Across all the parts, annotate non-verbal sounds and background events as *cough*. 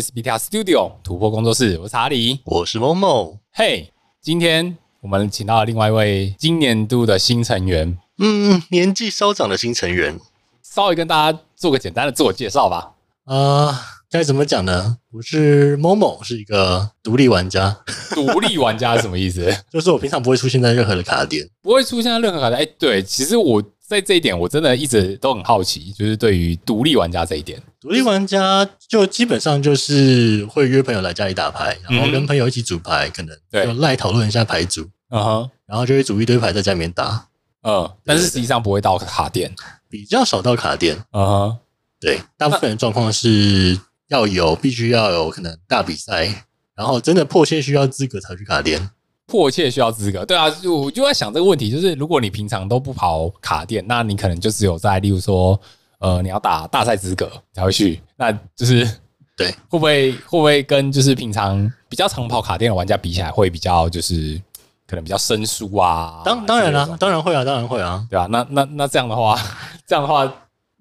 这边是 BTR Studio 突破工作室，我是查理，我是 Momo。嘿，今天我们请到了另外一位今年度的新成员，嗯，年纪稍长的新成员，稍微跟大家做个简单的自我介绍吧。啊、呃，该怎么讲呢？我是 Momo，是一个独立玩家。独立玩家是什么意思？*laughs* 就是我平常不会出现在任何的卡点，不会出现在任何卡点。哎，对，其实我。在这一点，我真的一直都很好奇，就是对于独立玩家这一点，独立玩家就基本上就是会约朋友来家里打牌，然后跟朋友一起组牌，嗯、可能就赖讨论一下牌组，嗯哼，然后就会组一堆牌在家里面打，嗯，但是实际上不会到卡店，比较少到卡店，嗯哼，对，大部分的状况是要有，必须要有可能大比赛，然后真的迫切需要资格才去卡店。迫切需要资格，对啊，我就在想这个问题，就是如果你平常都不跑卡店，那你可能就只有在，例如说，呃，你要打大赛资格才会去，那就是 *laughs* 对，会不会会不会跟就是平常比较常跑卡店的玩家比起来，会比较就是可能比较生疏啊？当当然了，当然会啊，当然会啊，对啊？那那那这样的话，*laughs* 这样的话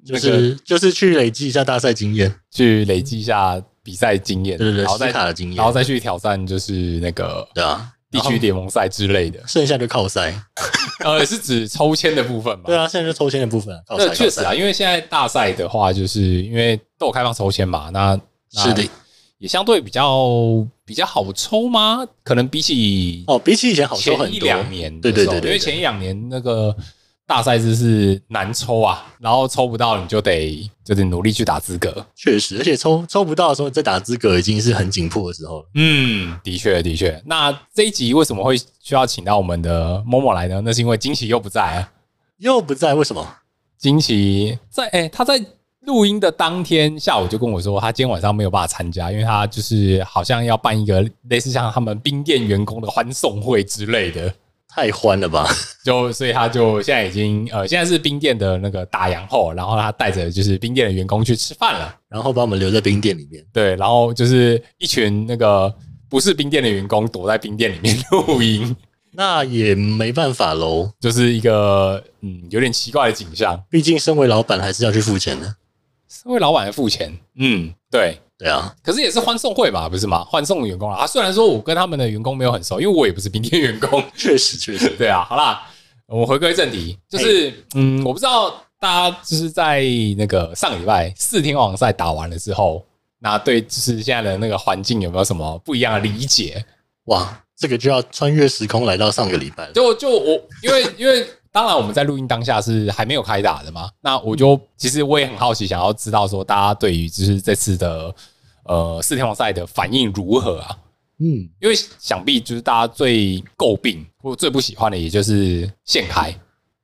就是就是去累积一下大赛经验，去累积一下比赛经验，对对对，然后再卡的经验，然后再去挑战，就是那个对啊。地区联盟赛之类的，剩下就靠塞，*laughs* 呃，是指抽签的部分嘛？对啊，现在就抽签的部分。那确实啊，因为现在大赛的话，就是因为都有开放抽签嘛，那，那是的，也相对比较比较好抽吗？可能比起哦，比起以前好抽很多。前一两年，对，对，对，因为前一两年那个。大赛制是难抽啊，然后抽不到你就得就得努力去打资格。确实，而且抽抽不到的时候再打资格已经是很紧迫的时候了。嗯，的确的确。那这一集为什么会需要请到我们的 Momo 来呢？那是因为惊奇又不在啊，又不在，为什么？惊奇在哎、欸，他在录音的当天下午就跟我说，他今天晚上没有办法参加，因为他就是好像要办一个类似像他们冰店员工的欢送会之类的。太欢了吧！就所以他就现在已经呃，现在是冰店的那个打烊后，然后他带着就是冰店的员工去吃饭了，然后把我们留在冰店里面。对，然后就是一群那个不是冰店的员工躲在冰店里面录音，那也没办法喽，就是一个嗯有点奇怪的景象。毕竟身为老板还是要去付钱的，身为老板要付钱，嗯，对。对啊，可是也是欢送会吧，不是吗？欢送员工啊。虽然说我跟他们的员工没有很熟，因为我也不是冰天员工。*laughs* 确实，确实，对啊。好啦，我们回归正题，就是嗯，我不知道大家就是在那个上礼拜四天王赛打完了之后，那对就是现在的那个环境有没有什么不一样的理解？哇，这个就要穿越时空来到上个礼拜了。就就我，因为因为。当然，我们在录音当下是还没有开打的嘛。那我就其实我也很好奇，想要知道说大家对于就是这次的呃四天王赛的反应如何啊？嗯，因为想必就是大家最诟病或最不喜欢的，也就是现开。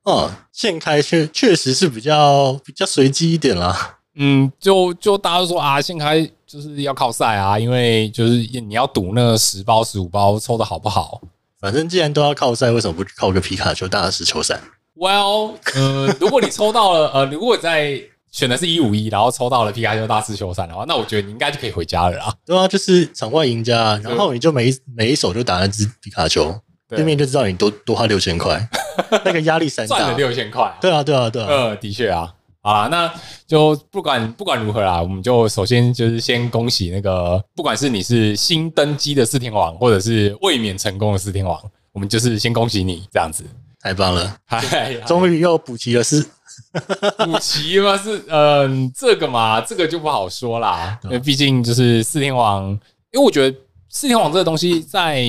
嗯，现开确确实是比较比较随机一点啦。嗯，就就大家都说啊，现开就是要靠赛啊，因为就是你要赌那十包十五包抽的好不好。反正既然都要靠赛，为什么不靠个皮卡丘大师球赛？Well，呃，*laughs* 如果你抽到了，呃，如果在选的是一五一，然后抽到了皮卡丘大师球赛的话，那我觉得你应该就可以回家了啊。对啊，就是场外赢家，然后你就每一每一手就打那只皮卡丘，对面就知道你多多花六千块，*laughs* 那个压力山大，赚了六千块。对啊，对啊，对啊，呃，的确啊。啊，那就不管不管如何啦，我们就首先就是先恭喜那个，不管是你是新登基的四天王，或者是卫冕成功的四天王，我们就是先恭喜你这样子，太棒了，嗨，*laughs* 终于又补齐了是 *laughs* 补齐吗？是嗯，这个嘛，这个就不好说啦，因为毕竟就是四天王，因为我觉得四天王这个东西在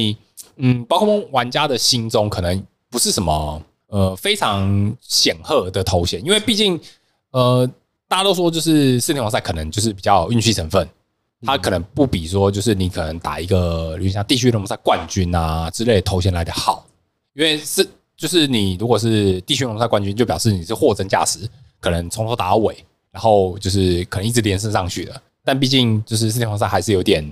嗯，包括玩家的心中可能不是什么呃非常显赫的头衔，因为毕竟。呃，大家都说就是四天王赛可能就是比较运气成分，它可能不比说就是你可能打一个，比如像地区联盟赛冠军啊之类的头衔来的好，因为是就是你如果是地区联盟赛冠军，就表示你是货真价实，可能从头打到尾，然后就是可能一直连胜上去的。但毕竟就是四天王赛还是有点，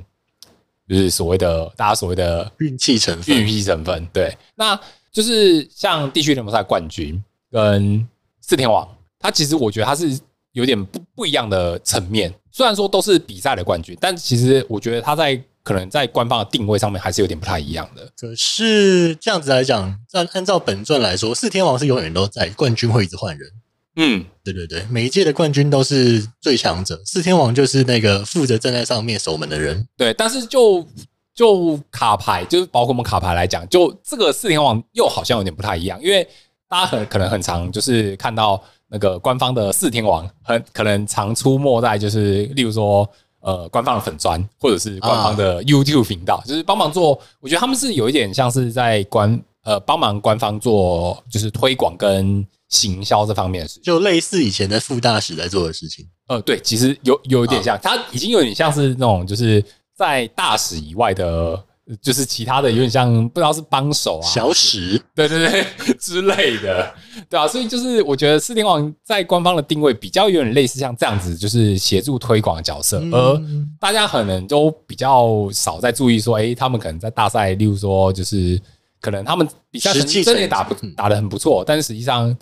就是所谓的大家所谓的运气成分，运气成分对。那就是像地区联盟赛冠军跟四天王。他其实我觉得他是有点不不一样的层面，虽然说都是比赛的冠军，但其实我觉得他在可能在官方的定位上面还是有点不太一样的。可是这样子来讲，按按照本传来说，四天王是永远都在，冠军会一直换人。嗯，对对对，每一届的冠军都是最强者，四天王就是那个负责站在上面守门的人。对，但是就就卡牌，就是包括我们卡牌来讲，就这个四天王又好像有点不太一样，因为大家很可能很常就是看到那个官方的四天王，很可能常出没在就是例如说呃官方的粉专或者是官方的 YouTube 频道，啊、就是帮忙做，我觉得他们是有一点像是在官呃帮忙官方做就是推广跟。行销这方面的事情，就类似以前的副大使在做的事情。呃，对，其实有有一点像，他已经有点像是那种，就是在大使以外的，就是其他的，有点像不知道是帮手啊、小史，对对对之类的，对啊。所以就是我觉得四天王在官方的定位比较有点类似像这样子，就是协助推广的角色，而大家可能都比较少在注意说，哎，他们可能在大赛，例如说，就是可能他们比赛成绩真的打不打的很不错，但是实际上。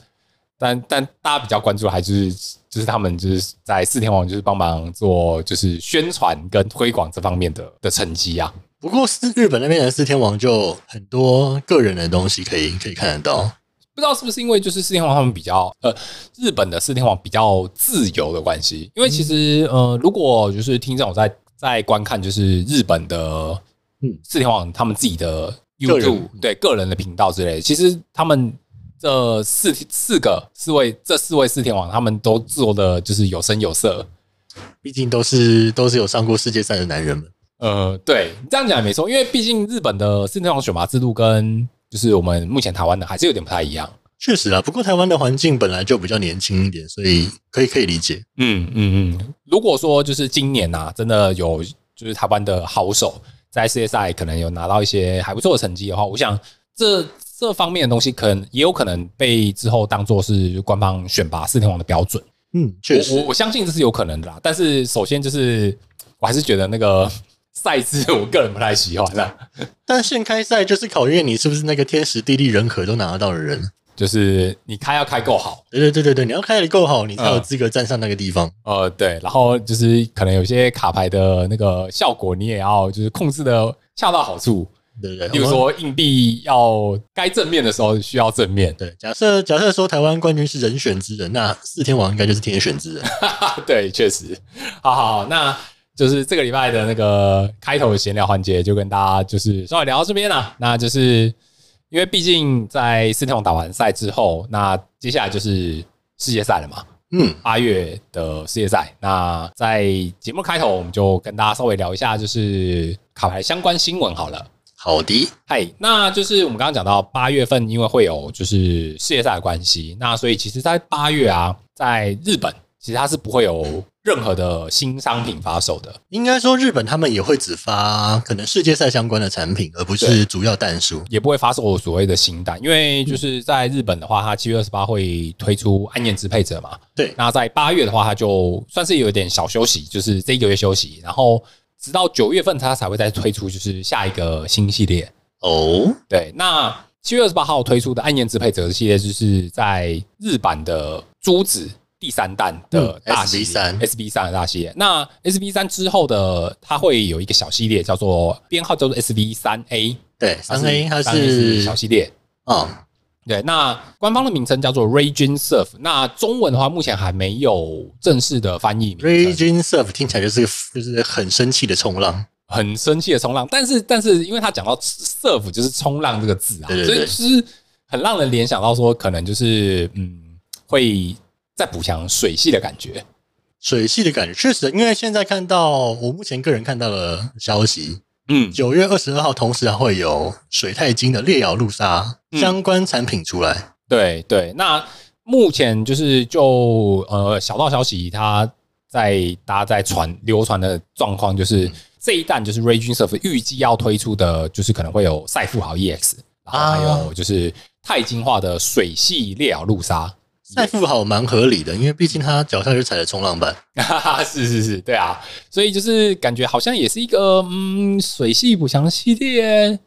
但但大家比较关注的还是就是他们就是在四天王就是帮忙做就是宣传跟推广这方面的的成绩啊。不过是日本那边的四天王就很多个人的东西可以可以看得到，不知道是不是因为就是四天王他们比较呃日本的四天王比较自由的关系，因为其实呃如果就是听众在在观看就是日本的嗯四天王他们自己的 YouTube 对个人的频道之类的，其实他们。这四四个四位，这四位四天王，他们都做的就是有声有色，毕竟都是都是有上过世界赛的男人们。呃，对，这样讲也没错，因为毕竟日本的四天王选拔制度跟就是我们目前台湾的还是有点不太一样。确实啊，不过台湾的环境本来就比较年轻一点，所以可以可以理解。嗯嗯嗯，如果说就是今年啊，真的有就是台湾的好手在世界赛可能有拿到一些还不错的成绩的话，我想这。这方面的东西可能也有可能被之后当做是官方选拔四天王的标准。嗯，确实，我我相信这是有可能的啦。但是首先就是，我还是觉得那个赛制，我个人不太喜欢啦。*laughs* 但现开赛就是考验你是不是那个天时地利人和都拿得到的人，就是你开要开够好。对对对对对，你要开得够好，你才有资格站上那个地方。呃，对，然后就是可能有些卡牌的那个效果，你也要就是控制的恰到好处。对对，比如说硬币要该正面的时候需要正面。对，假设假设说台湾冠军是人选之人，那四天王应该就是天选之人。对，确实。好好好，那就是这个礼拜的那个开头的闲聊环节，就跟大家就是稍微聊到这边了。那就是因为毕竟在四天王打完赛之后，那接下来就是世界赛了嘛。嗯，八月的世界赛。那在节目开头，我们就跟大家稍微聊一下，就是卡牌相关新闻好了。好的，嗨，那就是我们刚刚讲到八月份，因为会有就是世界赛的关系，那所以其实，在八月啊，在日本其实它是不会有任何的新商品发售的。应该说，日本他们也会只发可能世界赛相关的产品，而不是主要弹数，也不会发售所谓的新弹。因为就是在日本的话，它七月二十八会推出暗夜支配者嘛。对，那在八月的话，它就算是有一点小休息，就是这一个月休息，然后。直到九月份，它才会再推出，就是下一个新系列哦。对，那七月二十八号推出的暗夜支配者系列，就是在日版的朱紫第三弹的大系列 S B 三 S B 三的大系列。那 S B 三之后的，它会有一个小系列，叫做编号叫做 S B 三 A。对，三 A 它是小系列啊。对，那官方的名称叫做 Raging Surf。那中文的话，目前还没有正式的翻译名。Raging Surf 听起来就是就是很生气的冲浪，很生气的冲浪。但是但是，因为他讲到 surf 就是冲浪这个字啊，所以就是很让人联想到说，可能就是嗯，会再补强水系的感觉。水系的感觉确实，因为现在看到我目前个人看到的消息。嗯，九月二十二号，同时还会有水太金的烈咬陆鲨相关产品出来。嗯、对对，那目前就是就呃小道消息，它在大家在传流传的状况，就是、嗯、这一弹就是 Raging Surf 预计要推出的，就是可能会有赛富豪 EX，然后还有就是钛金化的水系烈咬陆鲨。赛富豪蛮合理的，因为毕竟他脚下就踩着冲浪板，*laughs* 是是是，对啊，所以就是感觉好像也是一个嗯水系补强系列，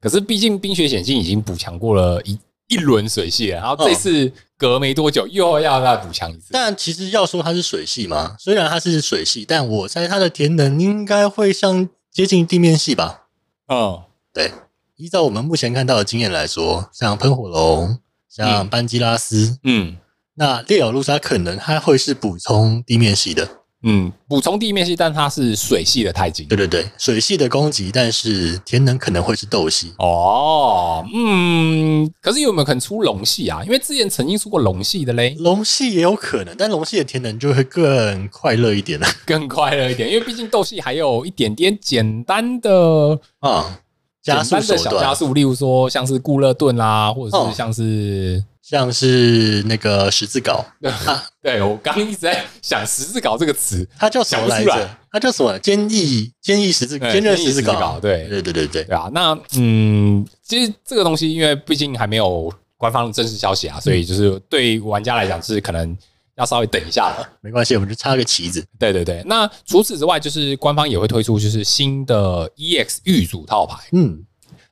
可是毕竟冰雪险境已经补强过了一一轮水系了，然后这次隔没多久又要再补强一次。但其实要说它是水系嘛，虽然它是水系，但我猜它的填能应该会像接近地面系吧？嗯，对，依照我们目前看到的经验来说，像喷火龙。像班基拉斯，嗯，那烈咬陆鲨可能它会是补充地面系的。嗯，补充地面系，但它是水系的钛晶。对对对，水系的攻击，但是天能可能会是斗系。哦，嗯，可是有没有可能出龙系啊？因为之前曾经出过龙系的嘞。龙系也有可能，但龙系的天能就会更快乐一点了，更快乐一点，因为毕竟斗系还有一点点简单的啊，简单的小加速，例如说像是固勒顿啦，或者是像是。像是那个十字镐，*laughs* 对，我刚一直在想十字镐这个词，它叫什么来着？它叫什么？坚毅坚毅十字坚韧十字镐，对对对对对对啊！那嗯，其实这个东西，因为毕竟还没有官方的正式消息啊，所以就是对玩家来讲是可能要稍微等一下了。*laughs* 没关系，我们就插个旗子。对对对，那除此之外，就是官方也会推出就是新的 EX 预组套牌，嗯。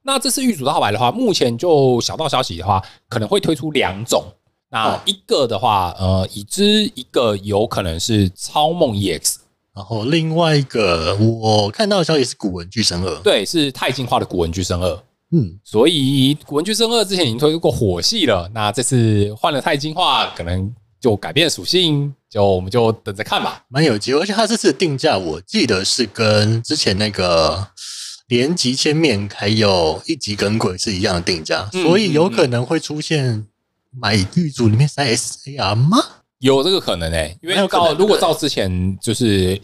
那这次预组套牌的话，目前就小道消息的话，可能会推出两种。那一个的话，呃，已知一个有可能是超梦 EX，然后另外一个我看到的消息是古文巨神二，对，是太进化的古文巨神二。嗯，所以古文巨生二之前已经推出过火系了，那这次换了钛进化，可能就改变属性，就我们就等着看吧。蛮有机会，而且它这次的定价，我记得是跟之前那个。连级千面还有一级耿鬼是一样的定价，嗯，所以有可能会出现买玉组里面塞 SAR 吗？有这个可能诶、欸，因为照如果照之前就是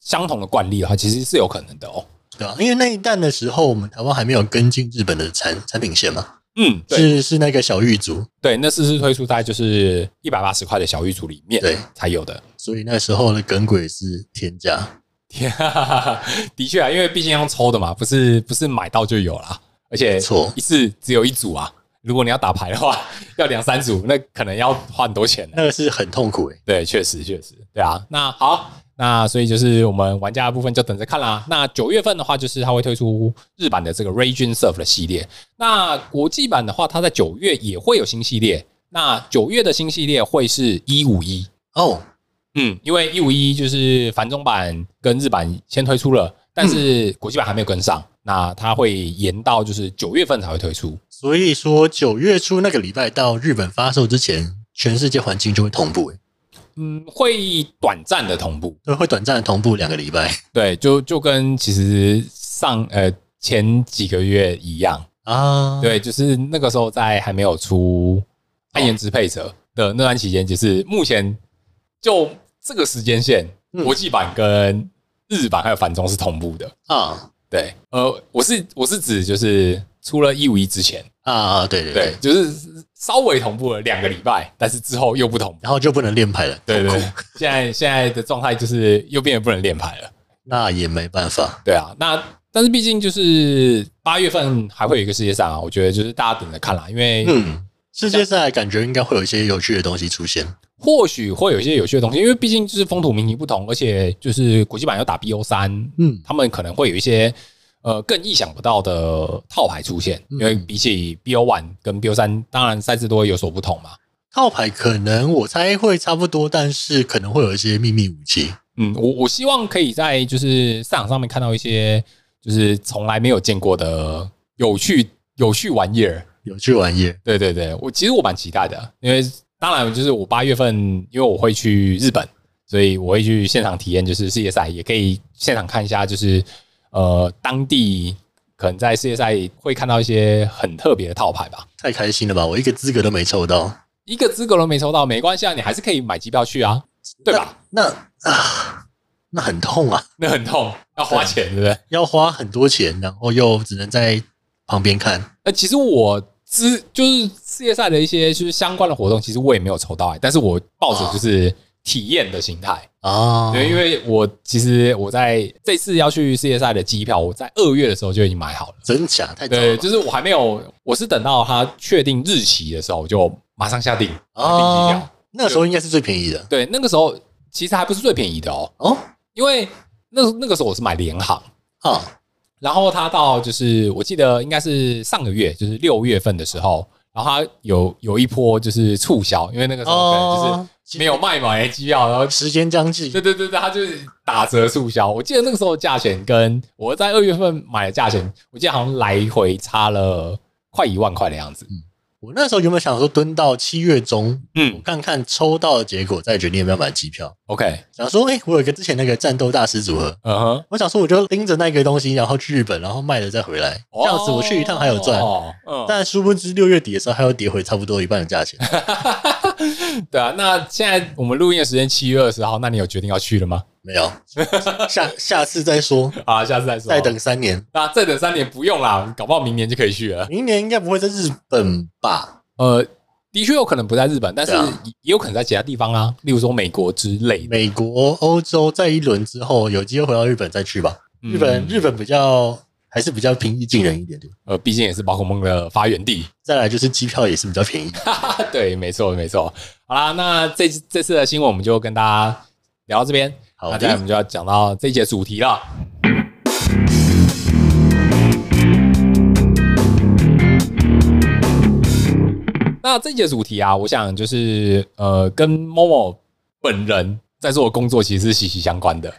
相同的惯例的话，其实是有可能的哦。对啊，因为那一弹的时候，我们台湾还没有跟进日本的产产品线嘛。嗯，是是那个小御主，对，那次是推出在就是一百八十块的小御主里面，对，才有的。所以那时候的耿鬼是天价。天，*laughs* 的确啊，因为毕竟要抽的嘛，不是不是买到就有啦，而且错一次只有一组啊。如果你要打牌的话，要两三组，那可能要花很多钱。那个是很痛苦诶。对，确实确实，对啊。那好，那所以就是我们玩家的部分就等着看啦。那九月份的话，就是它会推出日版的这个 Raging Surf 的系列。那国际版的话，它在九月也会有新系列。那九月的新系列会是一五一哦。嗯，因为一五一就是繁中版跟日版先推出了，但是国际版还没有跟上，那它会延到就是九月份才会推出。所以说九月初那个礼拜到日本发售之前，全世界环境就会同步。嗯，会短暂的同步，对，会短暂的同步两个礼拜。对，就就跟其实上呃前几个月一样啊。对，就是那个时候在还没有出暗炎支配者的那段期间，就是目前就。这个时间线，国际版跟日版还有繁中是同步的啊。对，呃，我是我是指就是出了一五一之前啊，对对对，就是稍微同步了两个礼拜，但是之后又不同，然后就不能练牌了。对对，对，*laughs* 现在现在的状态就是又变得不能练牌了，那也没办法。对啊，那但是毕竟就是八月份还会有一个世界赛啊，我觉得就是大家等着看啦，因为嗯，世界赛感觉应该会有一些有趣的东西出现。或许会有一些有趣的东西，因为毕竟就是风土民情不同，而且就是国际版要打 BO 三，嗯，他们可能会有一些呃更意想不到的套牌出现，因为比起 BO one 跟 BO 三，当然赛制都会有所不同嘛。套牌可能我猜会差不多，但是可能会有一些秘密武器。嗯，我我希望可以在就是赛场上面看到一些就是从来没有见过的有趣有趣玩意儿，有趣玩意儿。对对对，我其实我蛮期待的，因为。当然，就是我八月份，因为我会去日本，所以我会去现场体验，就是世界赛，也可以现场看一下，就是呃，当地可能在世界赛会看到一些很特别的套牌吧。太开心了吧！我一个资格都没抽到，一个资格都没抽到，没关系啊，你还是可以买机票去啊，对吧？那啊，那很痛啊，那很痛，要花钱，对不对？*laughs* 要花很多钱，然后又只能在旁边看。呃，其实我。之就是世界赛的一些就是相关的活动，其实我也没有抽到哎，但是我抱着就是体验的心态。啊，对，因为我其实我在这次要去世界赛的机票，我在二月的时候就已经买好了，真假？太了。对，就是我还没有，我是等到他确定日期的时候，我就马上下订订机票。那个时候应该是最便宜的，对，那个时候其实还不是最便宜的哦。哦，因为那那个时候我是买联航。啊。然后他到就是我记得应该是上个月，就是六月份的时候，然后他有有一波就是促销，因为那个时候可能就是没有卖满机票，然后时间将近，对对对对，他就是打折促销。我记得那个时候价钱跟我在二月份买的价钱，我记得好像来回差了快一万块的样子。我那时候有没有想说蹲到七月中，嗯我看看抽到的结果，再决定要不要买机票。，OK，想说，哎、欸，我有一个之前那个战斗大师组合，嗯哼，我想说，我就拎着那个东西，然后去日本，然后卖了再回来，这样子我去一趟还有赚。哦，嗯，但殊不知六月底的时候，还要跌回差不多一半的价钱。*laughs* 对啊，那现在我们录音的时间七月二十号，那你有决定要去了吗？没有，*laughs* 下下次再说。啊，下次再说，再等三年。那再等三年不用啦，搞不好明年就可以去了。明年应该不会在日本吧？呃，的确有可能不在日本，但是啊也有可能在其他地方啊，例如说美国之类的。美国、欧洲再一轮之后，有机会回到日本再去吧。嗯日本日本比较还是比较平易近人一点点。呃，毕竟也是宝可梦的发源地。再来就是机票也是比较便宜。*laughs* 对，没错，没错。好啦，那这次这次的新闻我们就跟大家聊到这边。好那接下来我们就要讲到这一节主题了。那这一节主题啊，我想就是呃，跟 Momo 本人在做的工作其实是息息相关的。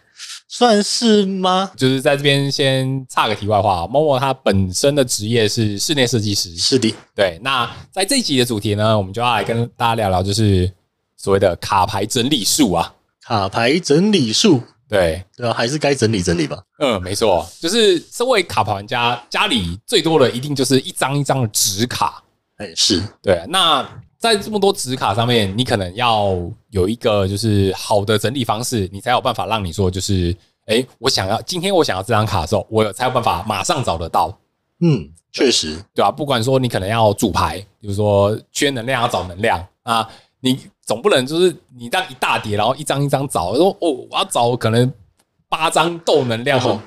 算是吗？就是在这边先插个题外话，Momo 他本身的职业是室内设计师。是的，对。那在这一集的主题呢，我们就要来跟大家聊聊，就是所谓的卡牌整理术啊。卡牌整理术，对，对啊，还是该整理整理吧。嗯，没错，就是身为卡牌玩家，家里最多的一定就是一张一张的纸卡。哎，是对，那在这么多纸卡上面，你可能要有一个就是好的整理方式，你才有办法让你说就是，哎，我想要今天我想要这张卡的时候，我才有办法马上找得到。嗯，确实，对吧、啊？不管说你可能要组牌，比如说缺能量要找能量啊，你总不能就是你这样一大叠，然后一张一张找，说哦，我要找可能八张豆能量哦，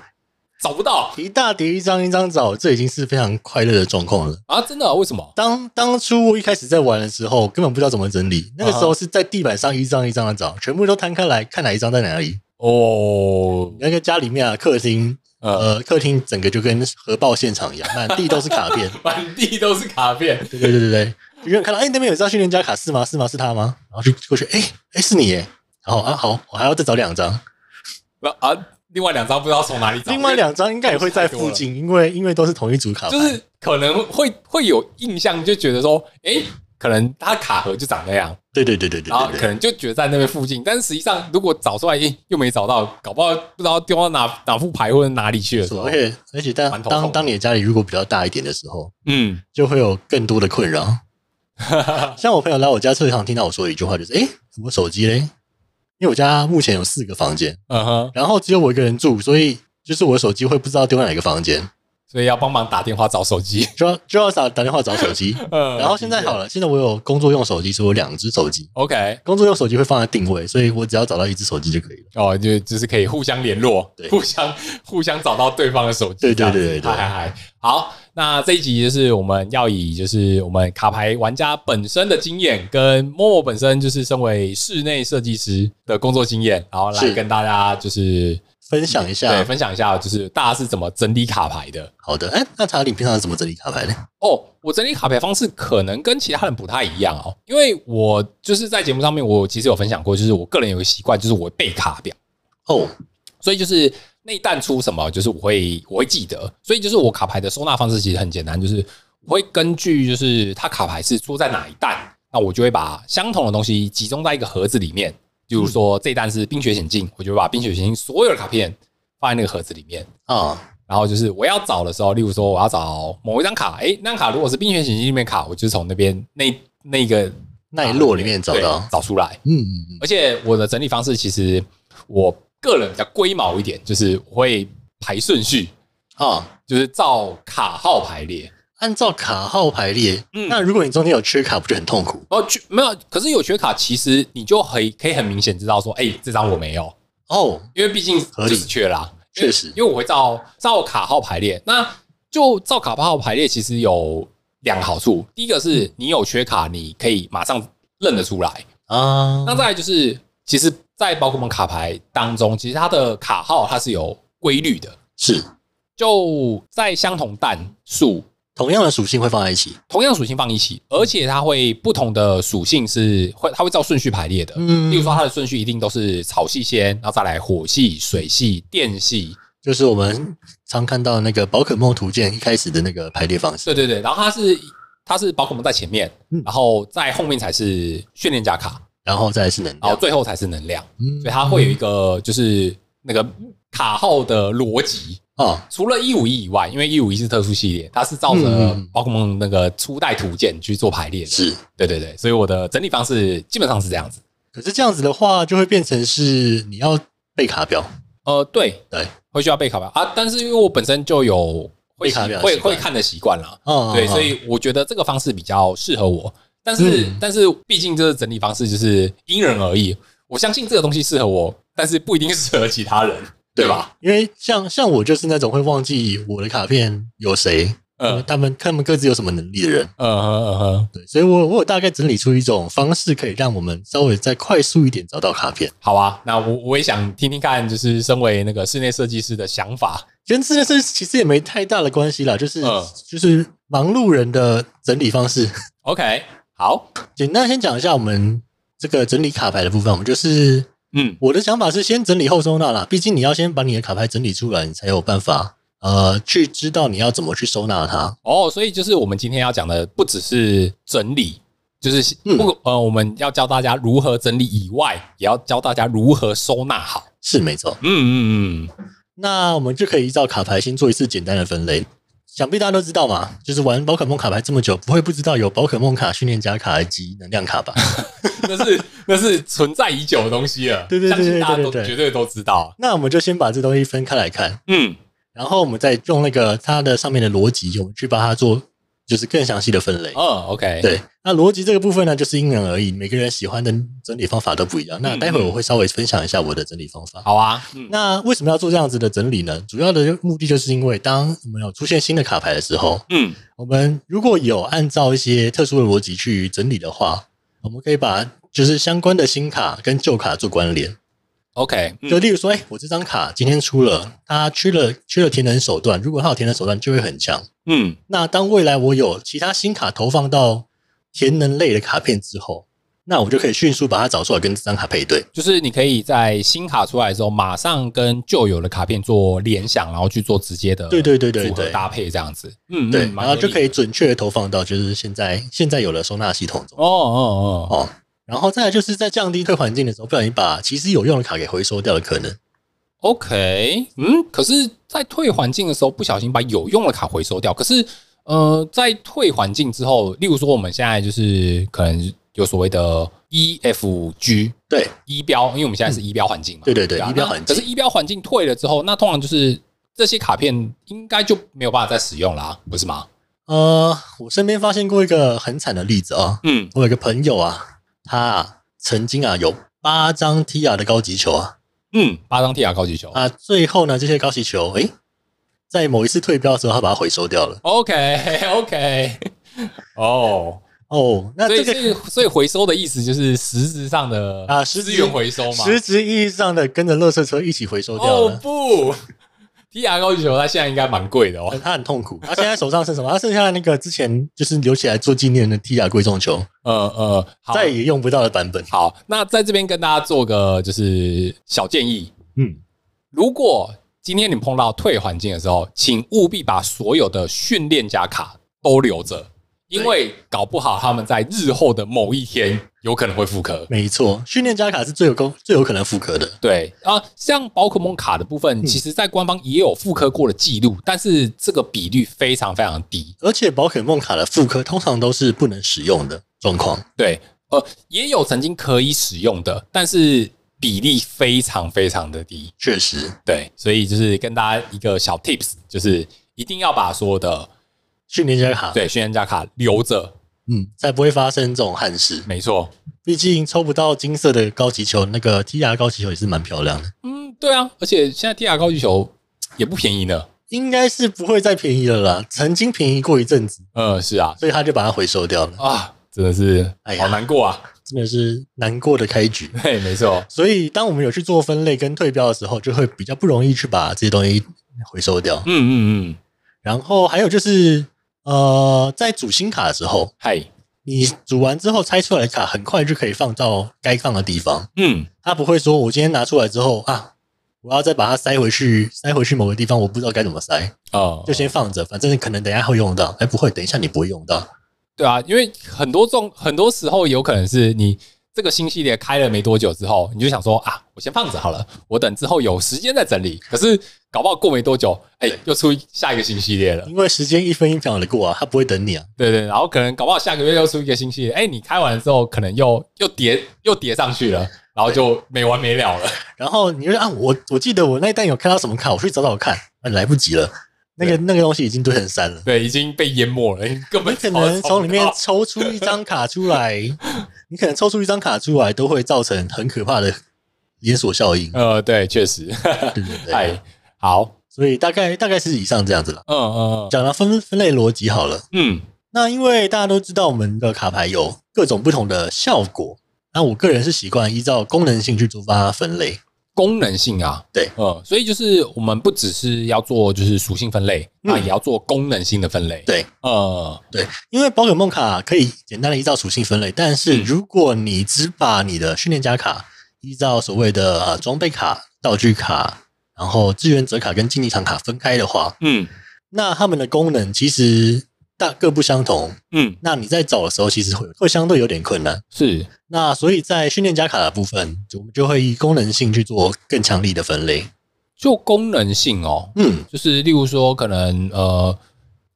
找不到一大叠一张一张找，这已经是非常快乐的状况了啊！真的、啊？为什么？当当初我一开始在玩的时候，根本不知道怎么整理，那个时候是在地板上一张一张的找，全部都摊开来看哪一张在哪里。哦，那个家里面啊，客厅，呃，客厅整个就跟核爆现场一样，满地都是卡片，*laughs* 满地都是卡片。对对对对对，有人看到，哎，那边有张训练家卡是吗？是吗？是他吗？然后就过去，哎哎，是你耶！然后啊，好，我还要再找两张。啊，另外两张不知道从哪里找。另外两张应该也会在附近，因为因为都是同一组卡，就是可能会会有印象，就觉得说，哎，可能他卡盒就长那样。对对对对对，然后可能就觉得在那边附近，但是实际上如果找出来，诶，又没找到，搞不好不知道丢到哪哪副牌或者哪里去了。而且而且当当当你的家里如果比较大一点的时候，嗯，就会有更多的困扰。*laughs* 像我朋友来我家最常听到我说的一句话就是：“哎，我手机嘞？”因为我家目前有四个房间，嗯哼，然后只有我一个人住，所以就是我的手机会不知道丢在哪个房间，所以要帮忙打电话找手机，*laughs* 就要就要打打电话找手机。*laughs* 嗯，然后现在好了，现在我有工作用手机，所以我有两只手机。OK，工作用手机会放在定位，所以我只要找到一只手机就可以了。哦，就就是可以互相联络，对，互相互相找到对方的手机。对对对对对，嗨嗨嗨，好，那这一集就是我们要以就是我们卡牌玩家本身的经验，跟 Momo 本身就是身为室内设计师的工作经验，然后来跟大家就是分享一下，对，分享一下就是大家是怎么整理卡牌的。好的，哎，那查理平常是怎么整理卡牌呢？哦，我整理卡牌方式可能跟其他人不太一样哦，因为我就是在节目上面，我其实有分享过，就是我个人有个习惯，就是我会背卡表哦，所以就是那一弹出什么，就是我会我会记得，所以就是我卡牌的收纳方式其实很简单，就是我会根据就是它卡牌是出在哪一弹，那我就会把相同的东西集中在一个盒子里面，比如说这一弹是冰雪险境，我就会把冰雪险境所有的卡片放在那个盒子里面。啊。然后就是我要找的时候，例如说我要找某一张卡，诶，那张卡如果是冰雪险境里面卡，我就从那边那那个那一摞里面找到找出来。嗯，而且我的整理方式其实我个人比较龟毛一点，就是我会排顺序啊，就是照卡号排列，按照卡号排列。嗯，那如果你中间有缺卡，不就很痛苦？哦，没有，可是有缺卡，其实你就可以可以很明显知道说，哎，这张我没有哦，因为毕竟就是缺啦。确实，因为我会照照卡号排列，那就照卡号排列，其实有两个好处。第一个是你有缺卡，你可以马上认得出来啊。那再来就是，其实，在宝可梦卡牌当中，其实它的卡号它是有规律的，是。就在相同弹数，同样的属性会放在一起，同样属性放一起，而且它会不同的属性是会，它会照顺序排列的。嗯，例如说它的顺序一定都是草系先，然后再来火系、水系、电系，就是我们常看到那个宝可梦图鉴一开始的那个排列方式。对对对，然后它是它是宝可梦在前面，嗯、然后在后面才是训练家卡，然后再是能量，然后最后才是能量。嗯，所以它会有一个就是那个卡号的逻辑啊。除了一五一以外，因为一五一是特殊系列，它是照着宝可梦那个初代图鉴去做排列的。是，对对对，所以我的整理方式基本上是这样子。可是这样子的话，就会变成是你要背卡表。呃，对对，会需要背卡表啊。但是因为我本身就有会会会看的习惯了，嗯，对，所以我觉得这个方式比较适合我。但是，嗯、但是毕竟这个整理方式就是因人而异。我相信这个东西适合我，但是不一定适合其他人，对吧？因为像像我就是那种会忘记我的卡片有谁。呃，他们他们各自有什么能力的人？嗯哼嗯哼，对，所以我我有大概整理出一种方式，可以让我们稍微再快速一点找到卡片。好啊，那我我也想听听看，就是身为那个室内设计师的想法，跟室内设计师其实也没太大的关系啦，就是、嗯、就是忙碌人的整理方式。OK，好，简单先讲一下我们这个整理卡牌的部分。我们就是，嗯，我的想法是先整理后收纳啦，毕竟你要先把你的卡牌整理出来，你才有办法。呃，去知道你要怎么去收纳它哦，所以就是我们今天要讲的，不只是整理，就是不、嗯、呃，我们要教大家如何整理以外，也要教大家如何收纳好。是没错，嗯嗯嗯。那我们就可以依照卡牌先做一次简单的分类。想必大家都知道嘛，就是玩宝可梦卡牌这么久，不会不知道有宝可梦卡、训练家卡以及能量卡吧？*laughs* 那是那是存在已久的东西了。对对对对对，大家都绝对都知道。那我们就先把这东西分开来看。嗯。然后我们再用那个它的上面的逻辑，我们去把它做就是更详细的分类。哦，OK，对。那逻辑这个部分呢，就是因人而异，每个人喜欢的整理方法都不一样。那待会儿我会稍微分享一下我的整理方法。好啊。那为什么要做这样子的整理呢？主要的目的就是因为当我们有出现新的卡牌的时候，嗯，我们如果有按照一些特殊的逻辑去整理的话，我们可以把就是相关的新卡跟旧卡做关联。OK，就例如说，哎、欸，我这张卡今天出了，它缺了缺了填能手段，如果它有填能手段，就会很强。嗯，那当未来我有其他新卡投放到填能类的卡片之后，那我就可以迅速把它找出来，跟这张卡配对。就是你可以在新卡出来之后，马上跟旧有的卡片做联想，然后去做直接的对对对对组合搭配这样子。嗯，对，然后就可以准确的投放到就是现在现在有了收纳系统中。哦哦哦哦。然后再来就是在降低退环境的时候，不小心把其实有用的卡给回收掉的可能。OK，嗯，可是，在退环境的时候不小心把有用的卡回收掉，可是，呃，在退环境之后，例如说我们现在就是可能有所谓的 EFG，对，一标，因为我们现在是一标环境嘛，对对对，一标环境。可是，一标环境退了之后，那通常就是这些卡片应该就没有办法再使用啦，不是吗？呃，我身边发现过一个很惨的例子啊，嗯，我有一个朋友啊。他啊，曾经啊有八张 TR 的高级球啊，嗯，八张 TR 高级球啊，最后呢，这些高级球，诶，在某一次退标的时候，他把它回收掉了。OK OK，哦哦，那这个所以，所以回收的意思就是实质上的啊，资源回收嘛，实质意义上的跟着垃圾车一起回收掉了。哦不。TR 高级球，它现在应该蛮贵的哦。*laughs* 他很痛苦。他现在手上剩什么？他剩下那个之前就是留起来做纪念的 TR 贵重球，呃呃，再也用不到的版本。好，那在这边跟大家做个就是小建议。嗯，如果今天你碰到退环境的时候，请务必把所有的训练家卡都留着。因为搞不好他们在日后的某一天有可能会复刻。没错，训练家卡是最有功、最有可能复刻的。对啊，像宝可梦卡的部分，其实在官方也有复刻过的记录，但是这个比率非常非常低。而且宝可梦卡的复刻通常都是不能使用的状况。对，呃，也有曾经可以使用的，但是比例非常非常的低。确实，对，所以就是跟大家一个小 tips，就是一定要把所有的。训练家卡对，训练家卡留着，嗯，才不会发生这种憾事。没错，毕竟抽不到金色的高级球，那个 TR 高级球也是蛮漂亮的。嗯，对啊，而且现在 TR 高级球也不便宜呢，应该是不会再便宜了啦。曾经便宜过一阵子，嗯，是啊，所以他就把它回收掉了啊，真的是，哎呀，好难过啊，真的是难过的开局。对，没错。所以当我们有去做分类跟退标的时候，就会比较不容易去把这些东西回收掉。嗯嗯嗯。然后还有就是。呃，在组新卡的时候，嗨，你组完之后拆出来的卡，很快就可以放到该放的地方。嗯，他不会说，我今天拿出来之后啊，我要再把它塞回去，塞回去某个地方，我不知道该怎么塞。哦，就先放着，反正可能等一下会用到。哎，不会，等一下你不会用到。对啊，因为很多种很多时候有可能是你这个新系列开了没多久之后，你就想说啊，我先放着好了，我等之后有时间再整理。可是搞不好过没多久，哎，又出下一个新系列了。因为时间一分一秒的过啊，他不会等你啊。对对，然后可能搞不好下个月又出一个新系列，哎，你开完了之后，可能又又叠又叠上去了，然后就没完没了了。然后你就啊，我我记得我那一单有看到什么卡，我去找找看，啊，来不及了。那个那个东西已经堆成山了，对，已经被淹没了，根本可能从里面抽出一张卡出来，*laughs* 你可能抽出一张卡出来，都会造成很可怕的连锁效应。呃，对，确实，对对对，哎，好，所以大概大概是以上这样子了。嗯嗯，讲到分分类逻辑好了，嗯，那因为大家都知道我们的卡牌有各种不同的效果，那我个人是习惯依照功能性去做它分类。功能性啊，对，嗯，所以就是我们不只是要做就是属性分类，那、嗯、也要做功能性的分类。对，呃、嗯，对，因为宝可梦卡可以简单的依照属性分类，但是如果你只把你的训练家卡依照所谓的呃装备卡、道具卡，然后志愿者卡跟竞技场卡分开的话，嗯，那他们的功能其实。大各不相同，嗯，那你在找的时候，其实会会相对有点困难。是，那所以在训练加卡的部分，我们就会以功能性去做更强力的分类。就功能性哦，嗯，就是例如说，可能呃，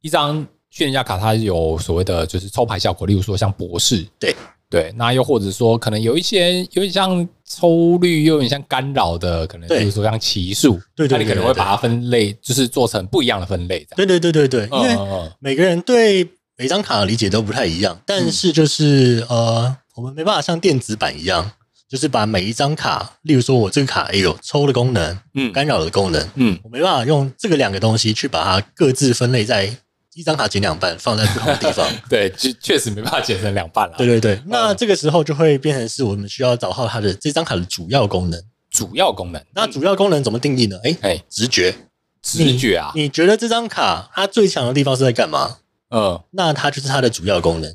一张训练家卡它有所谓的就是抽牌效果，例如说像博士，对。对，那又或者说，可能有一些有点像抽率，又有点像干扰的，可能比如说像奇数，对，对，对，对，对，那你可能会把它分类，就是做成不一样的分类。对对对对对，因为每个人对每张卡的理解都不太一样，但是就是呃，我们没办法像电子版一样，就是把每一张卡，例如说我这个卡也有抽的功能，嗯，干扰的功能，嗯，我没办法用这个两个东西去把它各自分类在。一张卡剪两半，放在不同的地方。*laughs* 对，确确实没办法剪成两半了。对对对，那这个时候就会变成是我们需要找到它的这张卡的主要功能。主要功能，那主要功能怎么定义呢？哎哎，直觉，直觉啊！你觉得这张卡它最强的地方是在干嘛？嗯，那它就是它的主要功能。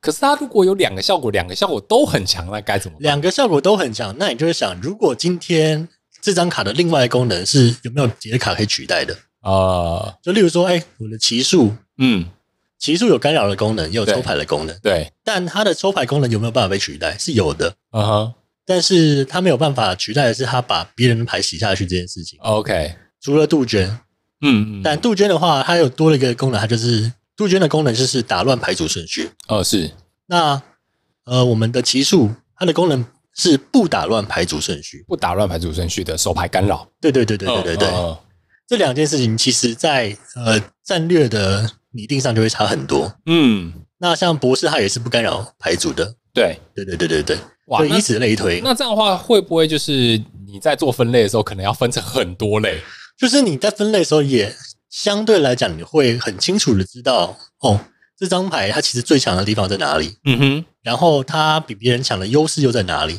可是它如果有两个效果，两个效果都很强，那该怎么办？两个效果都很强，那你就会想，如果今天这张卡的另外的功能是有没有别的卡可以取代的？啊，就例如说，哎，我的奇数，嗯。奇数有干扰的功能，也有抽牌的功能。对，对，但它的抽牌功能有没有办法被取代？是有的。嗯哼，但是它没有办法取代的是，它把别人的牌洗下去这件事情。OK，除了杜鹃，嗯嗯，但杜鹃的话，它有多了一个功能，它就是杜鹃的功能就是打乱牌组顺序。哦，是。那呃，我们的奇数，它的功能是不打乱牌组顺序，不打乱牌组顺序的手牌干扰。对对对对对对对。这两件事情，其实在呃战略的。拟定上就会差很多，嗯，那像博士他也是不干扰牌组的，对，对对对对对，哇，以此类推，那这样的话会不会就是你在做分类的时候，可能要分成很多类？就是你在分类的时候，也相对来讲，你会很清楚的知道，哦，这张牌它其实最强的地方在哪里，嗯哼，然后它比别人强的优势又在哪里？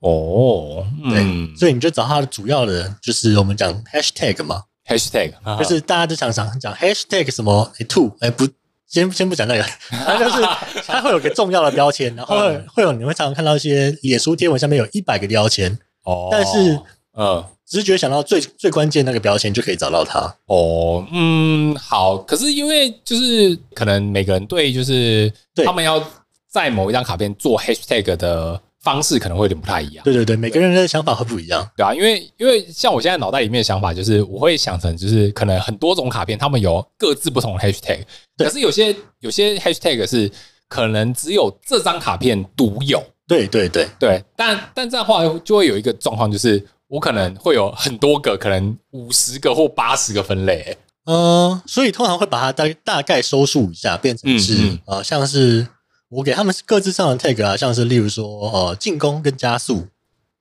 哦，对，所以你就找它的主要的，就是我们讲 hashtag 嘛。Hashtag 就是大家都常常讲 Hashtag 什么？哎 two 哎不先先不讲那个，*laughs* 它就是它会有个重要的标签，然后会会有你会常常看到一些脸书贴文下面有一百个标签。哦，但是嗯，直觉想到最最关键那个标签就可以找到它。哦，嗯好，可是因为就是可能每个人对就是他们要在某一张卡片做 Hashtag 的。方式可能会有点不太一样，对对对，每个人的想法会不一样，对啊，因为因为像我现在脑袋里面的想法就是，我会想成就是可能很多种卡片，他们有各自不同的 hashtag，可是有些有些 hashtag 是可能只有这张卡片独有，对对对。对，但但这样的话就会有一个状况，就是我可能会有很多个，可能五十个或八十个分类，嗯，所以通常会把它大大概收束一下，变成是、嗯嗯、呃像是。我给他们各自上的 tag 啊，像是例如说，呃，进攻跟加速，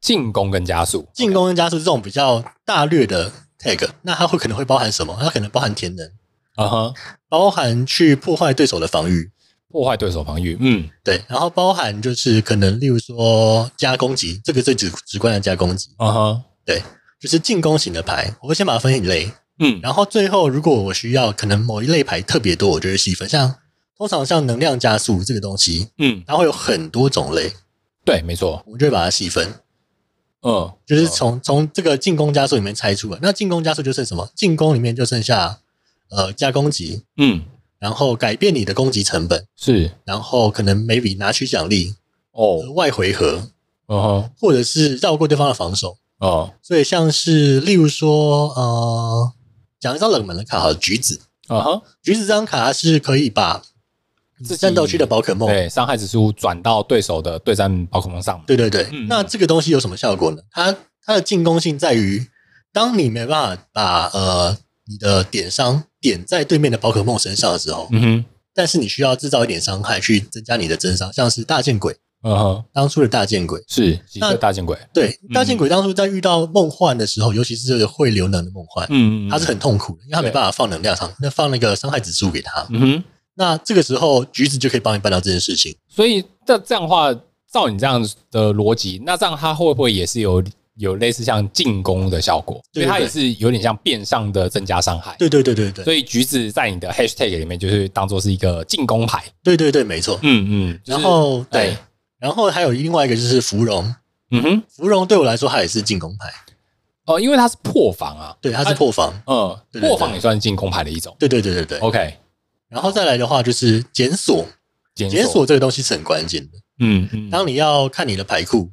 进攻跟加速，进攻跟加速这种比较大略的 tag，那它会可能会包含什么？它可能包含填能，啊哈，包含去破坏对手的防御，破坏对手防御，嗯，对，然后包含就是可能例如说加攻击，这个最直直观的加攻击，啊哈，对，就是进攻型的牌，我会先把它分一类，嗯，然后最后如果我需要可能某一类牌特别多，我就会细分，像。通常像能量加速这个东西，嗯，它会有很多种类，对，没错，我们就会把它细分，嗯，就是从从这个进攻加速里面拆出来。那进攻加速就剩什么？进攻里面就剩下呃加攻击，嗯，然后改变你的攻击成本，是，然后可能 maybe 拿取奖励，哦，额外回合，嗯哼，或者是绕过对方的防守，哦，所以像是例如说，呃，讲一张冷门的卡，好，橘子，嗯哼，橘子这张卡是可以把战斗区的宝可梦。对伤害指数转到对手的对战宝可梦上，对对对，嗯、那这个东西有什么效果呢？它它的进攻性在于，当你没办法把呃你的点伤点在对面的宝可梦身上的时候，嗯哼，但是你需要制造一点伤害去增加你的增伤，像是大剑鬼，嗯哼，当初的大剑鬼是几个大剑鬼，对，大剑鬼当初在遇到梦幻的时候，尤其是这个会流能的梦幻，嗯嗯，他是很痛苦的，因为他没办法放能量上，那放那个伤害指数给他，嗯哼。那这个时候，橘子就可以帮你办到这件事情。所以，这这样的话，照你这样的逻辑，那这样它会不会也是有有类似像进攻的效果？所以它也是有点像变相的增加伤害。对对对对对。所以橘子在你的 hashtag 里面就是当做是一个进攻牌。对对对，没错。嗯嗯。然后对，然后还有另外一个就是芙蓉。嗯哼，芙蓉对我来说它也是进攻牌。哦，因为它是破防啊。对，它是破防。嗯，破防也算是进攻牌的一种。对对对对对。OK。然后再来的话就是检索，检索这个东西是很关键的。嗯嗯，当你要看你的牌库，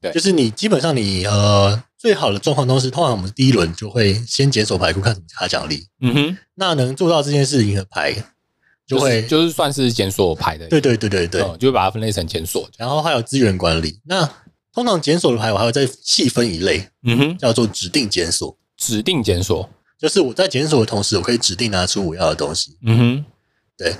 对，就是你基本上你呃最好的状况都是，通常我们第一轮就会先检索牌库，看什么卡奖励。嗯哼，那能做到这件事情的牌，就会就是算是检索牌的。对对对对对，就会把它分类成检索。然后还有资源管理。那通常检索的牌，我还会再细分一类，嗯哼，叫做指定检索。指定检索就是我在检索的同时，我可以指定拿出我要的东西。嗯哼，对。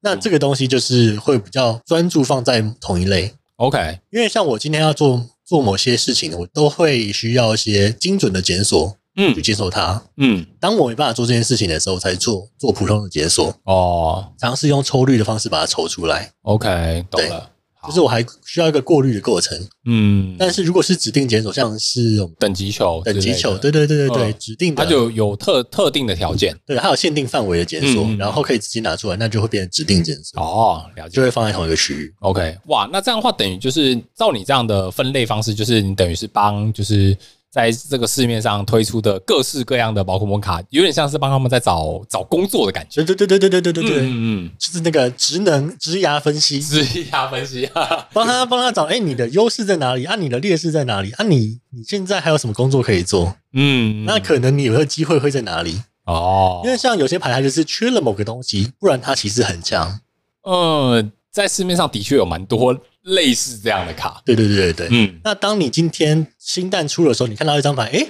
那这个东西就是会比较专注放在同一类，OK。因为像我今天要做做某些事情，我都会需要一些精准的检索，嗯，去接受它，嗯。当我没办法做这件事情的时候，才做做普通的检索，哦，尝试用抽率的方式把它抽出来，OK，懂了。就是我还需要一个过滤的过程，嗯，但是如果是指定检索，像是等级球、等级球，对对对对对，指定的，它就有特特定的条件，对，它有限定范围的检索，然后可以直接拿出来，那就会变成指定检索，哦，了解，就会放在同一个区域，OK，哇，那这样的话，等于就是照你这样的分类方式，就是你等于是帮就是。在这个市面上推出的各式各样的宝可梦卡，有点像是帮他们在找找工作的感觉。对对对对对对对对对，嗯嗯，就是那个职能职涯分析，职涯分析，帮他帮他找，哎，你的优势在哪里？啊，你的劣势在哪里？啊，你你现在还有什么工作可以做？嗯，那可能你有个机会会在哪里？哦，因为像有些牌，它就是缺了某个东西，不然它其实很强。嗯，在市面上的确有蛮多。类似这样的卡，对对对对对，嗯。那当你今天新蛋出的时候，你看到一张牌，诶，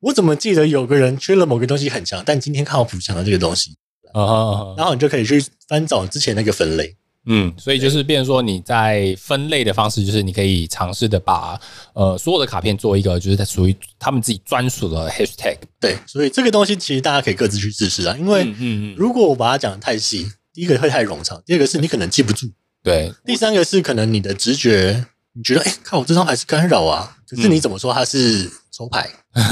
我怎么记得有个人缺了某个东西很强，但今天看到补强了这个东西，啊哈啊哈，然后你就可以去翻找之前那个分类，嗯。所以就是变成说你在分类的方式，就是你可以尝试的把呃所有的卡片做一个，就是它属于他们自己专属的 hashtag。对，所以这个东西其实大家可以各自去试试啊，因为嗯，如果我把它讲的太细，第一个会太冗长，第二个是你可能记不住。对，第三个是可能你的直觉，你觉得哎，看我这张牌是干扰啊，可是你怎么说它是抽牌，嗯、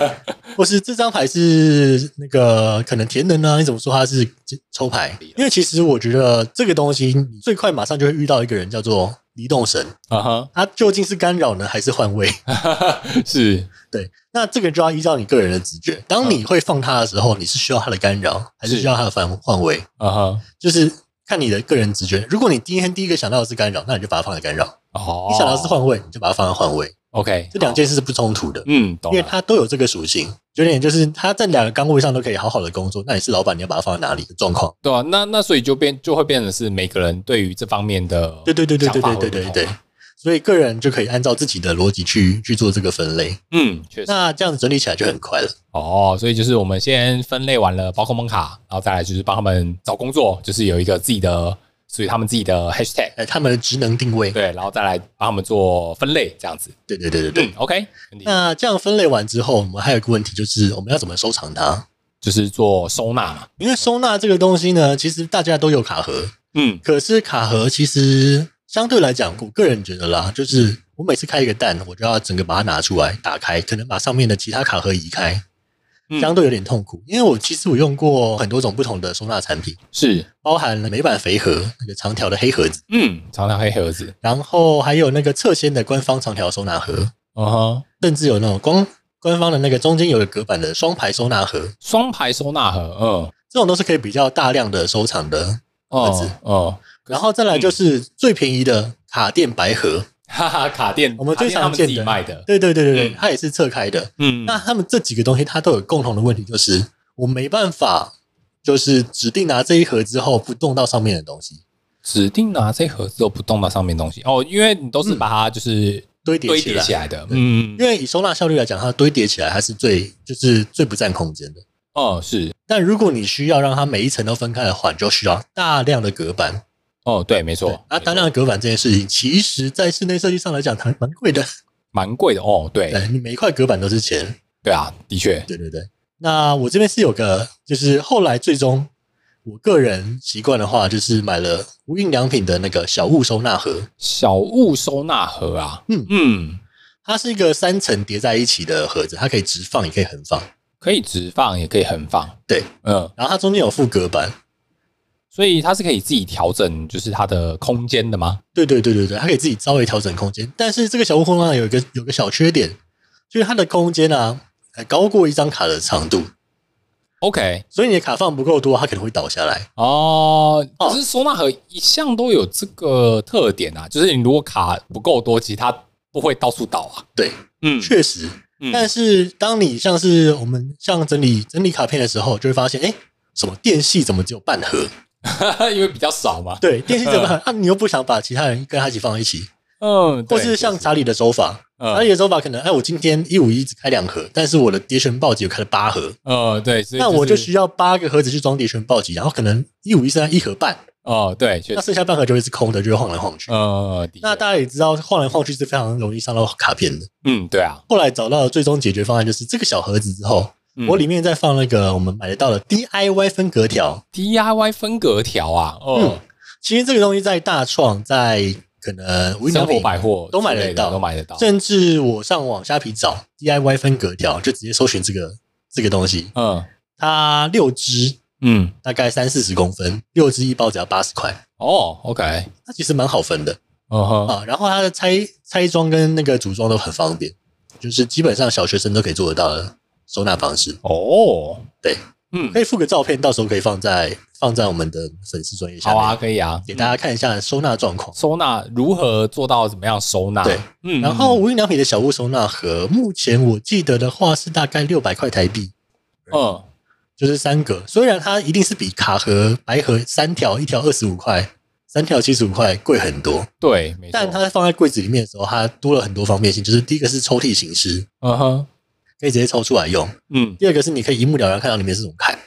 *laughs* 或是这张牌是那个可能填能啊？你怎么说它是抽牌？因为其实我觉得这个东西最快马上就会遇到一个人叫做移动神啊哈，他究竟是干扰呢，还是换位？*laughs* 是对，那这个就要依照你个人的直觉。当你会放他的时候，你是需要他的干扰，还是需要他的换换位？啊哈，就是。看你的个人直觉，如果你今天第一个想到的是干扰，那你就把它放在干扰。哦，你想到的是换位，你就把它放在换位。OK，这两件事是不冲突的。嗯，懂。因为它都有这个属性，有点就是它在两个岗位上都可以好好的工作。那你是老板，你要把它放在哪里的状况？对啊，那那所以就变就会变成是每个人对于这方面的对对对对对对对对对。所以个人就可以按照自己的逻辑去去做这个分类，嗯，确实。那这样子整理起来就很快了。哦，所以就是我们先分类完了宝可梦卡，然后再来就是帮他们找工作，就是有一个自己的属于他们自己的 hashtag，哎，他们的职能定位，对，然后再来帮他们做分类，这样子。对对对对对、嗯、OK。那这样分类完之后，我们还有一个问题，就是我们要怎么收藏它？就是做收纳嘛。因为收纳这个东西呢，其实大家都有卡盒，嗯，可是卡盒其实。相对来讲，我个人觉得啦，就是我每次开一个蛋，我就要整个把它拿出来打开，可能把上面的其他卡盒移开，相对有点痛苦。因为我其实我用过很多种不同的收纳产品，是包含了美版肥盒那个长条的黑盒子，嗯，长条黑盒子，然后还有那个侧先的官方长条收纳盒，嗯哼，甚至有那种光官方的那个中间有个隔板的双排收纳盒，双排收纳盒，嗯，这种都是可以比较大量的收藏的盒子。哦，哦然后再来就是最便宜的卡垫白盒，哈哈，卡垫我们最常见的。卖的，对对对对对，嗯、它也是侧开的。嗯，那他们这几个东西，它都有共同的问题，就是我没办法，就是指定拿这一盒之后不动到上面的东西。指定拿这一盒之后不动到上面的东西。哦，因为你都是把它就是、嗯、堆叠堆叠起来的。嗯，因为以收纳效率来讲，它堆叠起来它是最就是最不占空间的。哦，是。但如果你需要让它每一层都分开的话，你就需要大量的隔板。哦，对，没错。那大量的隔板这件事情，其实在室内设计上来讲，它蛮贵的，蛮贵的哦。对，对，你每一块隔板都是钱。对啊，的确。对对对。那我这边是有个，就是后来最终，我个人习惯的话，就是买了无印良品的那个小物收纳盒。小物收纳盒啊，嗯嗯，它是一个三层叠在一起的盒子，它可以直放，也可以横放。可以直放，也可以横放。对，嗯，然后它中间有副隔板。所以它是可以自己调整，就是它的空间的吗？对对对对对，它可以自己稍微调整空间。但是这个小屋空间有一个有个小缺点，就是它的空间啊，还高过一张卡的长度。OK，所以你的卡放不够多，它可能会倒下来。哦，可是收纳盒一向都有这个特点啊，就是你如果卡不够多，其实它不会到处倒啊。对，嗯，确实。嗯、但是当你像是我们像整理整理卡片的时候，就会发现，哎，什么电系怎么只有半盒？*laughs* 因为比较少嘛，对，电系怎么办？*laughs* 啊，你又不想把其他人跟他一起放在一起，嗯，或是像查理的手法，查、嗯、理的手法可能，哎，我今天一五一只开两盒，但是我的叠旋暴击我开了八盒，嗯，对，那我就需要八个盒子去装叠旋暴击，然后可能一五一剩下一盒半，哦，对，那剩下半盒就会是空的，就会晃来晃去，嗯，那大家也知道，晃来晃去是非常容易伤到卡片的，嗯，对啊，后来找到的最终解决方案就是这个小盒子之后。我里面再放那个我们买得到的 DIY 分隔条，DIY 分隔条啊，哦、嗯，其实这个东西在大创，在可能无印良品百货都买得到，都买得到，甚至我上网虾皮找 DIY 分隔条，就直接搜寻这个这个东西，嗯，它六支，嗯，大概三四十公分，六支一包只要八十块，哦，OK，它其实蛮好分的，嗯哼，啊，然后它的拆拆装跟那个组装都很方便，就是基本上小学生都可以做得到的。收纳方式。哦，对，嗯，可以附个照片，到时候可以放在放在我们的粉丝专业下面。好啊，可以啊，给大家看一下收纳状况。收纳如何做到怎么样收纳？对，嗯。然后无印良品的小物收纳盒，目前我记得的话是大概六百块台币，嗯，就是三个。虽然它一定是比卡盒白盒三条一条二十五块，三条七十五块贵很多，对，没错。但它放在柜子里面的时候，它多了很多方便性。就是第一个是抽屉形式，嗯哼。可以直接抽出来用，嗯。第二个是你可以一目了然看到里面是怎么看，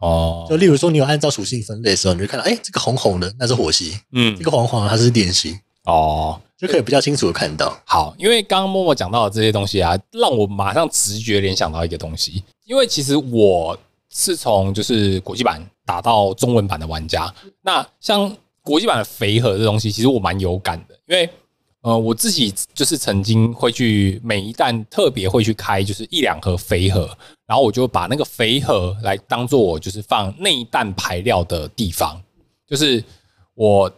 哦。就例如说，你有按照属性分类的时候，你就看到，哎，这个红红的那是火系，嗯，这个黄黄的它是电系，哦，就可以比较清楚的看到。好，因为刚刚默默讲到的这些东西啊，让我马上直觉联想到一个东西，因为其实我是从就是国际版打到中文版的玩家，那像国际版的肥盒这东西，其实我蛮有感的，因为。呃，我自己就是曾经会去每一弹特别会去开，就是一两盒肥盒，然后我就把那个肥盒来当做我就是放那一弹牌料的地方，就是我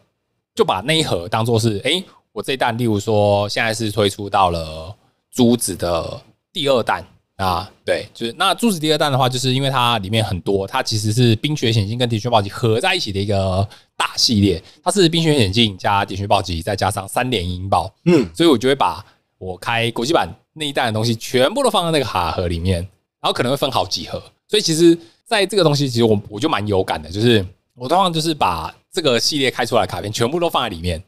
就把那一盒当做是，哎，我这一弹，例如说现在是推出到了珠子的第二弹。啊，对，就是那柱子第二弹的话，就是因为它里面很多，它其实是冰雪险境跟铁血暴击合在一起的一个大系列，它是冰雪险境加铁血暴击再加上三连音爆，嗯，所以我就会把我开国际版那一弹的东西全部都放在那个卡盒里面，然后可能会分好几盒，所以其实在这个东西其实我我就蛮有感的，就是我通常就是把这个系列开出来的卡片全部都放在里面。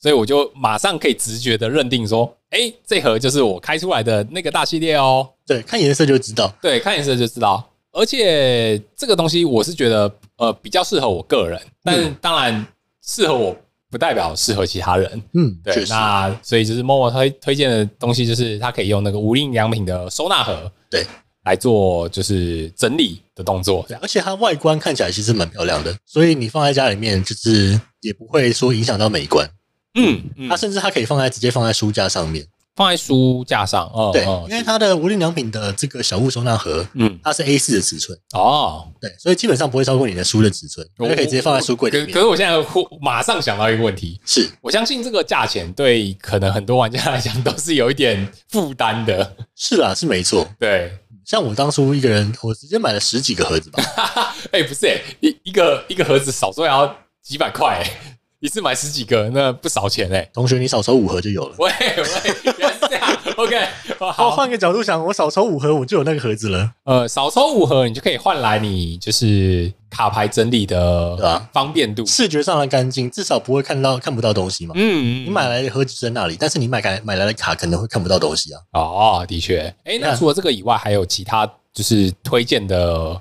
所以我就马上可以直觉的认定说，哎，这盒就是我开出来的那个大系列哦。对，看颜色就知道。对，看颜色就知道。而且这个东西我是觉得，呃，比较适合我个人，但当然适合我不代表适合其他人。嗯，对。那所以就是默默推推荐的东西，就是它可以用那个无印良品的收纳盒，对，来做就是整理的动作。对，而且它外观看起来其实蛮漂亮的，所以你放在家里面就是也不会说影响到美观。嗯，嗯，它甚至它可以放在直接放在书架上面，放在书架上哦。对，哦、因为它的无印良品的这个小物收纳盒，嗯，它是 A 四的尺寸哦。对，所以基本上不会超过你的书的尺寸，它可以直接放在书柜里面。可可是我现在马上想到一个问题，是我相信这个价钱对可能很多玩家来讲都是有一点负担的。是啊，是没错。对，像我当初一个人，我直接买了十几个盒子吧。*laughs* 哎、欸，不是、欸，一一个一个盒子少说也要几百块、欸，一次买十几个，那不少钱哎、欸。同学，你少抽五盒就有了。喂喂，原来是这样。OK，好，换个角度想，我少抽五盒，我就有那个盒子了。呃，少抽五盒，你就可以换来你就是卡牌整理的方便度，视觉上的干净，至少不会看到看不到东西嘛。嗯，你买来的盒子在那里，但是你买来买来的卡可能会看不到东西啊。哦，的确。哎、欸，那除了这个以外，还有其他就是推荐的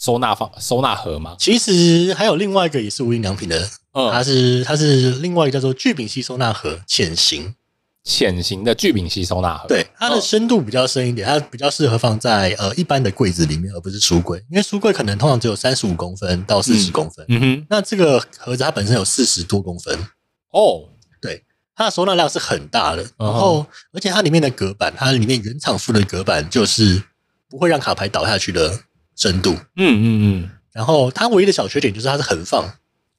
收纳方收纳盒吗？其实还有另外一个也是无印良品的。嗯，它是它是另外一个叫做聚丙烯收纳盒，浅型浅型的聚丙烯收纳盒。对，它的深度比较深一点，它比较适合放在呃一般的柜子里面，而不是书柜，因为书柜可能通常只有三十五公分到四十公分。嗯，嗯哼，那这个盒子它本身有四十多公分哦，对，它的收纳量是很大的，然后而且它里面的隔板，它里面原厂附的隔板就是不会让卡牌倒下去的深度。嗯嗯嗯，然后它唯一的小缺点就是它是横放。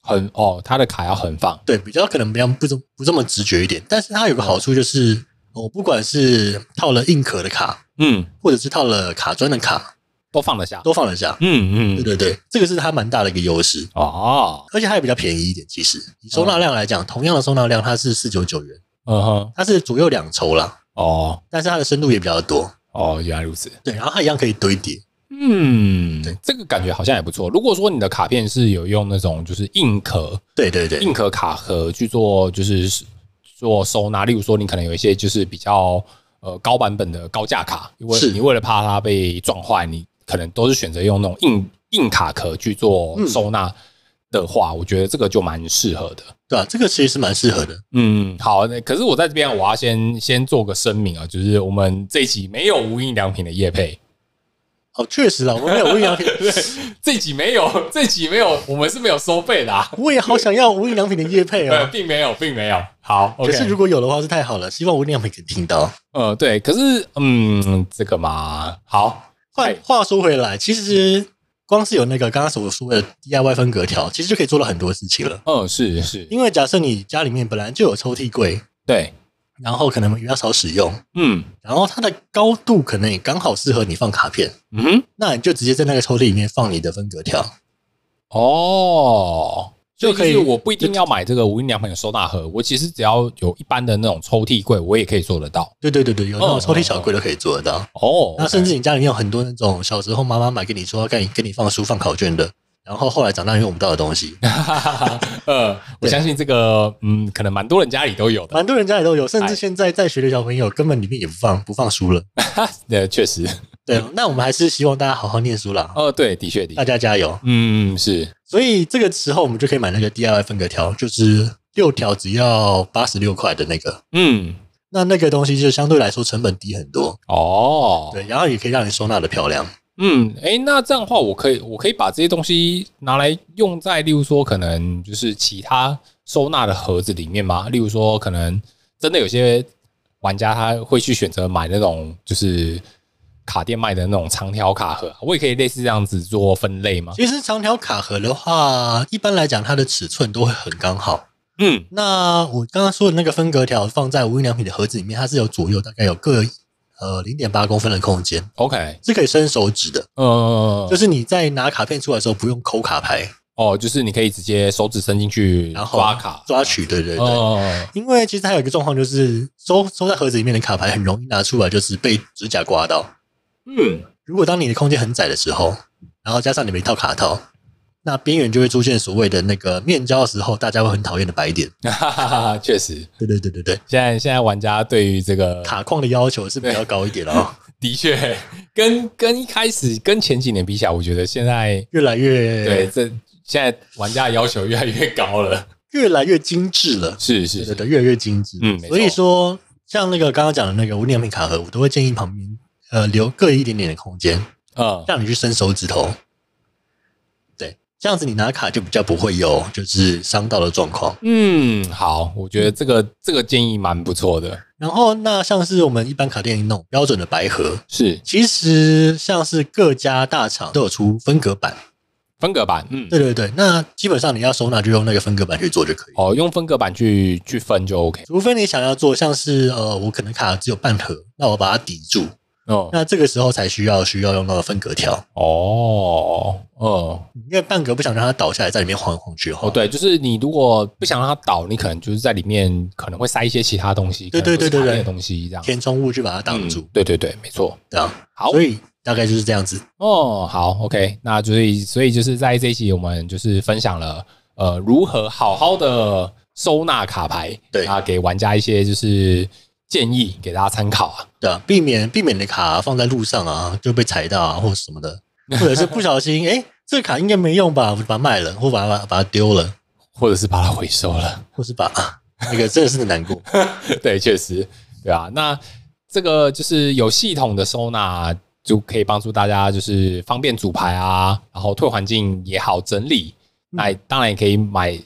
横哦，它的卡要横放，对，比较可能比较不这不这么直觉一点。但是它有个好处就是，我、哦、不管是套了硬壳的卡，嗯，或者是套了卡砖的卡，都放得下，都放得下。嗯嗯，对对对，这个是它蛮大的一个优势哦。而且它也比较便宜一点。其实以收纳量来讲，嗯、同样的收纳量，它是四九九元。嗯哼，它是左右两抽啦。哦，但是它的深度也比较多。哦，原来如此。对，然后它一样可以堆叠。嗯，对，这个感觉好像也不错。如果说你的卡片是有用那种就是硬壳，对对对，硬壳卡盒去做就是做收纳，例如说你可能有一些就是比较呃高版本的高价卡，因为你为了怕它被撞坏，你可能都是选择用那种硬硬卡壳去做收纳的话，嗯、我觉得这个就蛮适合的。对啊，这个其实是蛮适合的。嗯，好，那可是我在这边我要先先做个声明啊，就是我们这一集没有无印良品的业配。哦，确实啊，我们没有无印良品。*laughs* 对，这集没有，*laughs* 这集没有，我们是没有收费的啊。我也好想要无印良品的业配哦，*laughs* 并没有，并没有。好，可是如果有的话是太好了，希望无印良品可以听到。呃，对，可是嗯，这个嘛，好。话话说回来，其实光是有那个刚刚所说的 DIY 分隔条，其实就可以做到很多事情了。嗯，是是，因为假设你家里面本来就有抽屉柜，对。然后可能比较少使用，嗯，然后它的高度可能也刚好适合你放卡片，嗯哼，那你就直接在那个抽屉里面放你的分隔条，哦，就可以。我不一定要买这个无印良品的收纳盒，我其实只要有一般的那种抽屉柜，我也可以做得到。对对对对，有那种抽屉小柜都可以做得到。哦，那甚至你家里面有很多那种小时候妈妈买给你说要给你给你放书放考卷的。然后后来长大用不到的东西，*laughs* 呃，我相信这个，嗯，可能蛮多人家里都有的，蛮多人家里都有，甚至现在在学的小朋友根本里面也不放不放书了。*laughs* 对，确实，对。那我们还是希望大家好好念书啦。哦，对，的确的，大家加油。嗯，是。所以这个时候我们就可以买那个 DIY 分隔条，就是六条只要八十六块的那个。嗯，那那个东西就相对来说成本低很多哦。对，然后也可以让你收纳的漂亮。嗯，哎，那这样的话，我可以，我可以把这些东西拿来用在，例如说，可能就是其他收纳的盒子里面吗？例如说，可能真的有些玩家他会去选择买那种就是卡店卖的那种长条卡盒，我也可以类似这样子做分类吗？其实长条卡盒的话，一般来讲，它的尺寸都会很刚好。嗯，那我刚刚说的那个分隔条放在无印良品的盒子里面，它是有左右大概有各。呃，零点八公分的空间，OK，是可以伸手指的。嗯，就是你在拿卡片出来的时候，不用抠卡牌。哦，就是你可以直接手指伸进去，然后抓卡、抓取。对对对。哦。因为其实还有一个状况，就是收收在盒子里面的卡牌很容易拿出来，就是被指甲刮到。嗯，如果当你的空间很窄的时候，然后加上你们一套卡套。那边缘就会出现所谓的那个面交的时候，大家会很讨厌的白点。*laughs* 确实，对对对对对。现在现在玩家对于这个卡框的要求是比较高一点了哦。*laughs* 的确，跟跟一开始跟前几年比起来，我觉得现在越来越对。这现在玩家的要求越来越高了，越来越精致了。是是是的，越来越精致。嗯，所以说像那个刚刚讲的那个无印良品卡盒，我都会建议旁边呃留个一点点的空间，嗯，让你去伸手指头。这样子你拿卡就比较不会有就是伤到的状况。嗯，好，我觉得这个这个建议蛮不错的。然后那像是我们一般卡店那种标准的白盒，是其实像是各家大厂都有出分隔板，分隔板，嗯，对对对。那基本上你要收纳就用那个分隔板去做就可以。哦，用分隔板去去分就 OK。除非你想要做像是呃，我可能卡只有半盒，那我把它抵住。哦，那这个时候才需要需要用到分隔条。哦，嗯，因为半格不想让它倒下来，在里面晃来晃去。哦，对，就是你如果不想让它倒，你可能就是在里面可能会塞一些其他东西，对对对对对，东西这样填充物去把它挡住。对对对，没错，这样好，所以大概就是这样子。哦，好，OK，那所以所以就是在这一期我们就是分享了呃如何好好的收纳卡牌，对啊，给玩家一些就是。建议给大家参考啊，对啊，避免避免你的卡放在路上啊就被踩到啊，或者什么的，*laughs* 或者是不小心，哎、欸，这个卡应该没用吧，我就把它卖了，或把它把它丢了，或者是把它回收了，或是把、啊、那个真的是很难过。*laughs* 对，确实，对啊，那这个就是有系统的收纳，就可以帮助大家，就是方便组牌啊，然后退环境也好整理。那当然也可以买。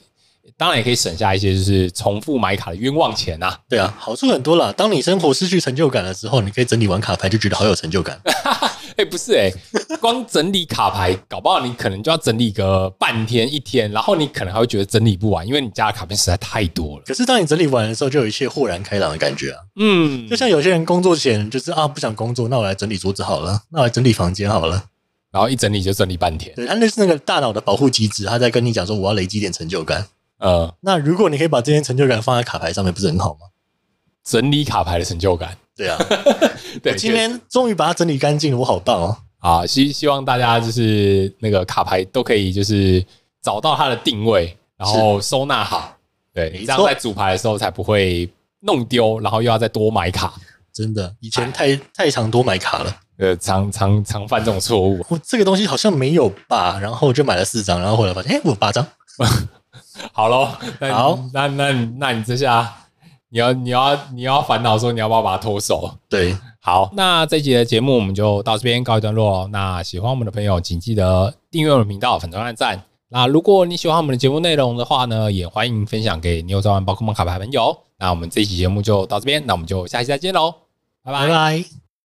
当然也可以省下一些，就是重复买卡的冤枉钱啊。对啊，好处很多啦。当你生活失去成就感的时候，你可以整理完卡牌，就觉得好有成就感。*laughs* 哎，不是哎，*laughs* 光整理卡牌，搞不好你可能就要整理个半天一天，然后你可能还会觉得整理不完，因为你家的卡片实在太多了。可是当你整理完的时候，就有一些豁然开朗的感觉啊。嗯，就像有些人工作前就是啊不想工作，那我来整理桌子好了，那我来整理房间好了，然后一整理就整理半天。对，他那是那个大脑的保护机制，他在跟你讲说我要累积点成就感。呃，那如果你可以把这些成就感放在卡牌上面，不是很好吗？整理卡牌的成就感，对啊，*laughs* 对，今天终于把它整理干净了，我好棒哦！啊，希希望大家就是那个卡牌都可以就是找到它的定位，然后收纳好，对，你这样在组牌的时候才不会弄丢，然后又要再多买卡。真的，以前太太常多买卡了，呃，常常常犯这种错误。我这个东西好像没有吧，然后就买了四张，然后后来发现，哎，我有八张。*laughs* 好喽，*laughs* 好，那那那你这下你要你要你要烦恼说你要不要把它脱手？对，好，那这集的节目我们就到这边告一段落。那喜欢我们的朋友，请记得订阅我们频道，粉专按赞。那如果你喜欢我们的节目内容的话呢，也欢迎分享给你有在玩宝可梦卡牌的朋友。那我们这期节目就到这边，那我们就下期再见喽，拜拜。拜拜。